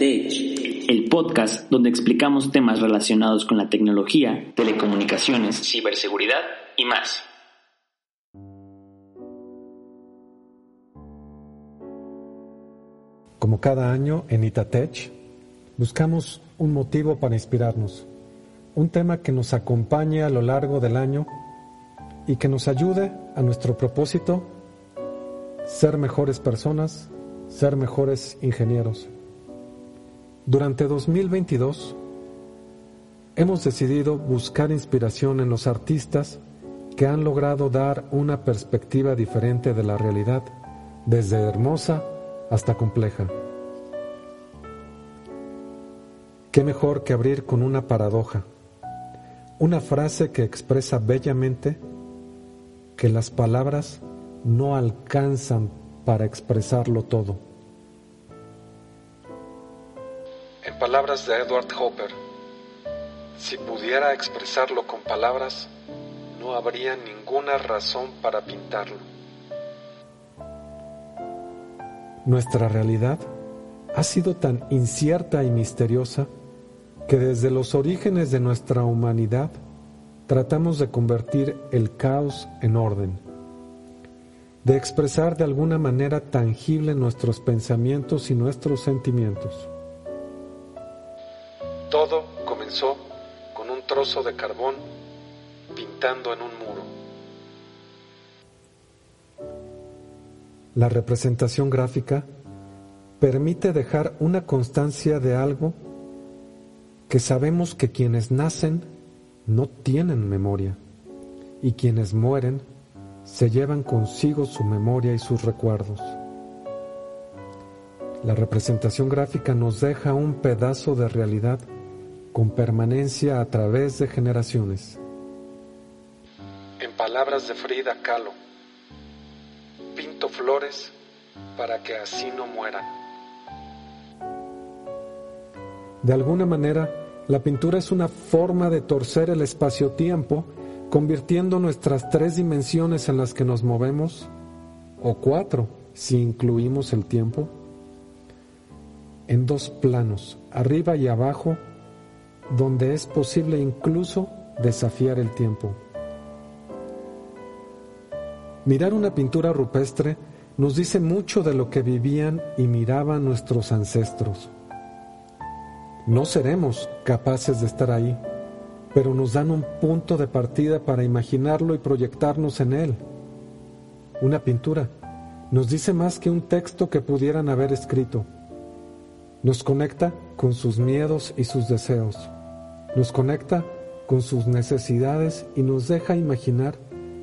El podcast donde explicamos temas relacionados con la tecnología, telecomunicaciones, ciberseguridad y más. Como cada año en Itatech, buscamos un motivo para inspirarnos, un tema que nos acompañe a lo largo del año y que nos ayude a nuestro propósito, ser mejores personas, ser mejores ingenieros. Durante 2022 hemos decidido buscar inspiración en los artistas que han logrado dar una perspectiva diferente de la realidad, desde hermosa hasta compleja. ¿Qué mejor que abrir con una paradoja? Una frase que expresa bellamente que las palabras no alcanzan para expresarlo todo. Palabras de Edward Hopper, si pudiera expresarlo con palabras, no habría ninguna razón para pintarlo. Nuestra realidad ha sido tan incierta y misteriosa que desde los orígenes de nuestra humanidad tratamos de convertir el caos en orden, de expresar de alguna manera tangible nuestros pensamientos y nuestros sentimientos. Todo comenzó con un trozo de carbón pintando en un muro. La representación gráfica permite dejar una constancia de algo que sabemos que quienes nacen no tienen memoria y quienes mueren se llevan consigo su memoria y sus recuerdos. La representación gráfica nos deja un pedazo de realidad con permanencia a través de generaciones. En palabras de Frida Kahlo, pinto flores para que así no mueran. De alguna manera, la pintura es una forma de torcer el espacio-tiempo, convirtiendo nuestras tres dimensiones en las que nos movemos, o cuatro si incluimos el tiempo, en dos planos, arriba y abajo, donde es posible incluso desafiar el tiempo. Mirar una pintura rupestre nos dice mucho de lo que vivían y miraban nuestros ancestros. No seremos capaces de estar ahí, pero nos dan un punto de partida para imaginarlo y proyectarnos en él. Una pintura nos dice más que un texto que pudieran haber escrito. Nos conecta con sus miedos y sus deseos. Nos conecta con sus necesidades y nos deja imaginar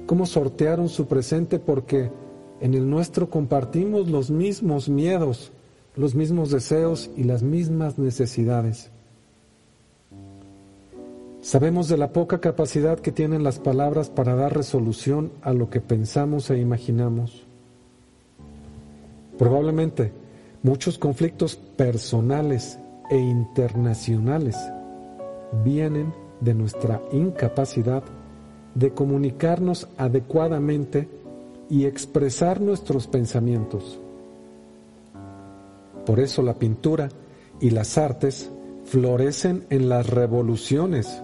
cómo sortearon su presente porque en el nuestro compartimos los mismos miedos, los mismos deseos y las mismas necesidades. Sabemos de la poca capacidad que tienen las palabras para dar resolución a lo que pensamos e imaginamos. Probablemente muchos conflictos personales e internacionales vienen de nuestra incapacidad de comunicarnos adecuadamente y expresar nuestros pensamientos. Por eso la pintura y las artes florecen en las revoluciones,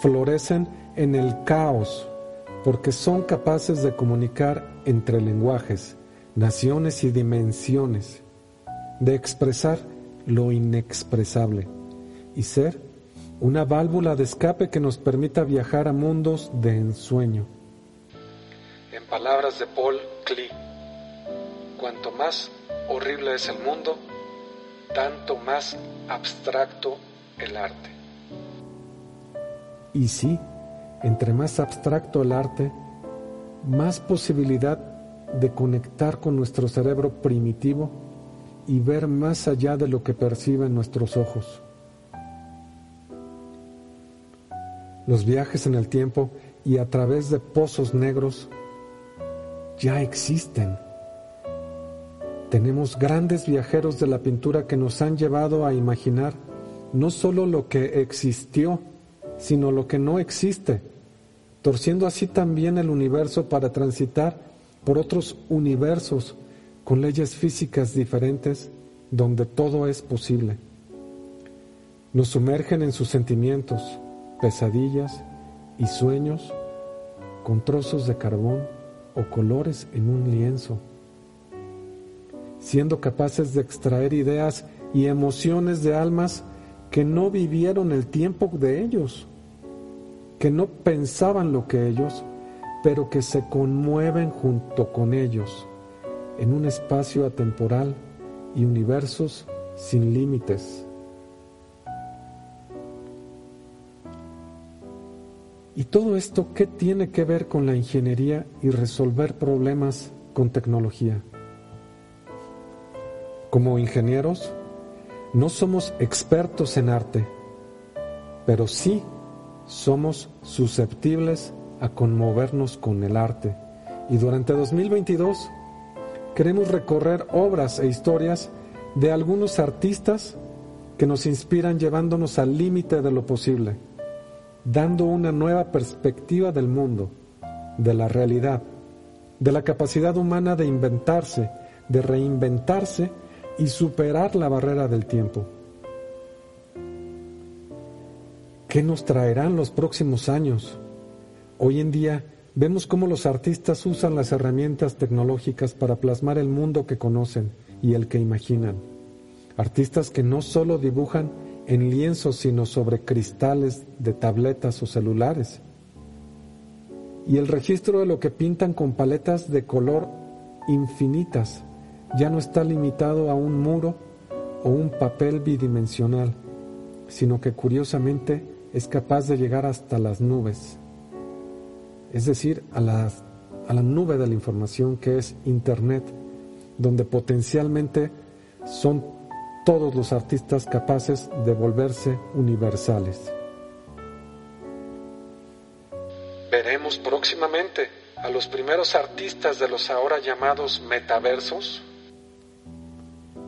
florecen en el caos, porque son capaces de comunicar entre lenguajes, naciones y dimensiones, de expresar lo inexpresable y ser una válvula de escape que nos permita viajar a mundos de ensueño. En palabras de Paul Klee, cuanto más horrible es el mundo, tanto más abstracto el arte. Y sí, entre más abstracto el arte, más posibilidad de conectar con nuestro cerebro primitivo y ver más allá de lo que perciben nuestros ojos. Los viajes en el tiempo y a través de pozos negros ya existen. Tenemos grandes viajeros de la pintura que nos han llevado a imaginar no solo lo que existió, sino lo que no existe, torciendo así también el universo para transitar por otros universos con leyes físicas diferentes donde todo es posible. Nos sumergen en sus sentimientos, pesadillas y sueños con trozos de carbón o colores en un lienzo, siendo capaces de extraer ideas y emociones de almas que no vivieron el tiempo de ellos, que no pensaban lo que ellos, pero que se conmueven junto con ellos en un espacio atemporal y universos sin límites. ¿Y todo esto qué tiene que ver con la ingeniería y resolver problemas con tecnología? Como ingenieros, no somos expertos en arte, pero sí somos susceptibles a conmovernos con el arte. Y durante 2022 queremos recorrer obras e historias de algunos artistas que nos inspiran llevándonos al límite de lo posible, dando una nueva perspectiva del mundo, de la realidad, de la capacidad humana de inventarse, de reinventarse y superar la barrera del tiempo. ¿Qué nos traerán los próximos años? Hoy en día vemos cómo los artistas usan las herramientas tecnológicas para plasmar el mundo que conocen y el que imaginan. Artistas que no solo dibujan en lienzos, sino sobre cristales de tabletas o celulares. Y el registro de lo que pintan con paletas de color infinitas ya no está limitado a un muro o un papel bidimensional, sino que curiosamente es capaz de llegar hasta las nubes, es decir, a, la nube de la información que es Internet, donde potencialmente son todos los artistas capaces de volverse universales. Veremos próximamente a los primeros artistas de los ahora llamados metaversos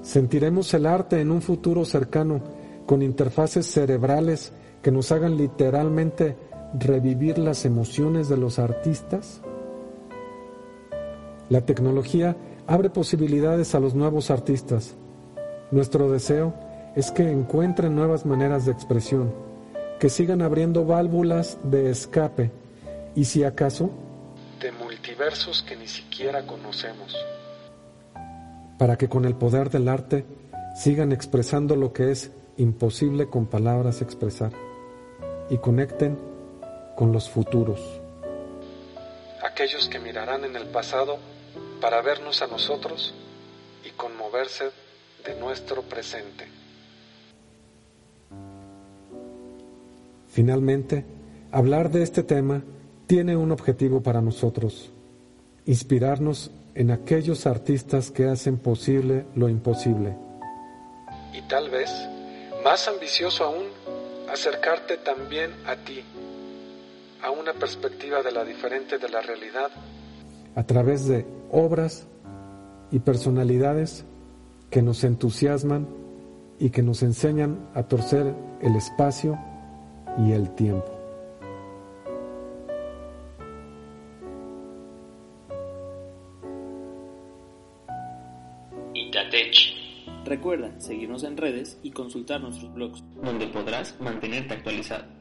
Sentiremos el arte en un futuro cercano con interfaces cerebrales que nos hagan literalmente revivir las emociones de los artistas. La tecnología abre posibilidades a los nuevos artistas. Nuestro deseo es que encuentren nuevas maneras de expresión, que sigan abriendo válvulas de escape y si acaso, de multiversos que ni siquiera conocemos para que con el poder del arte sigan expresando lo que es imposible con palabras expresar y conecten con los futuros. Aquellos que mirarán en el pasado para vernos a nosotros y conmoverse de nuestro presente. Finalmente, hablar de este tema tiene un objetivo para nosotros, inspirarnos en aquellos artistas que hacen posible lo imposible. Y tal vez, más ambicioso aún, acercarte también a ti, a una perspectiva de la diferente de la realidad, a través de obras y personalidades que nos entusiasman y que nos enseñan a torcer el espacio y el tiempo. Recuerda seguirnos en redes y consultar nuestros blogs, donde podrás mantenerte actualizado.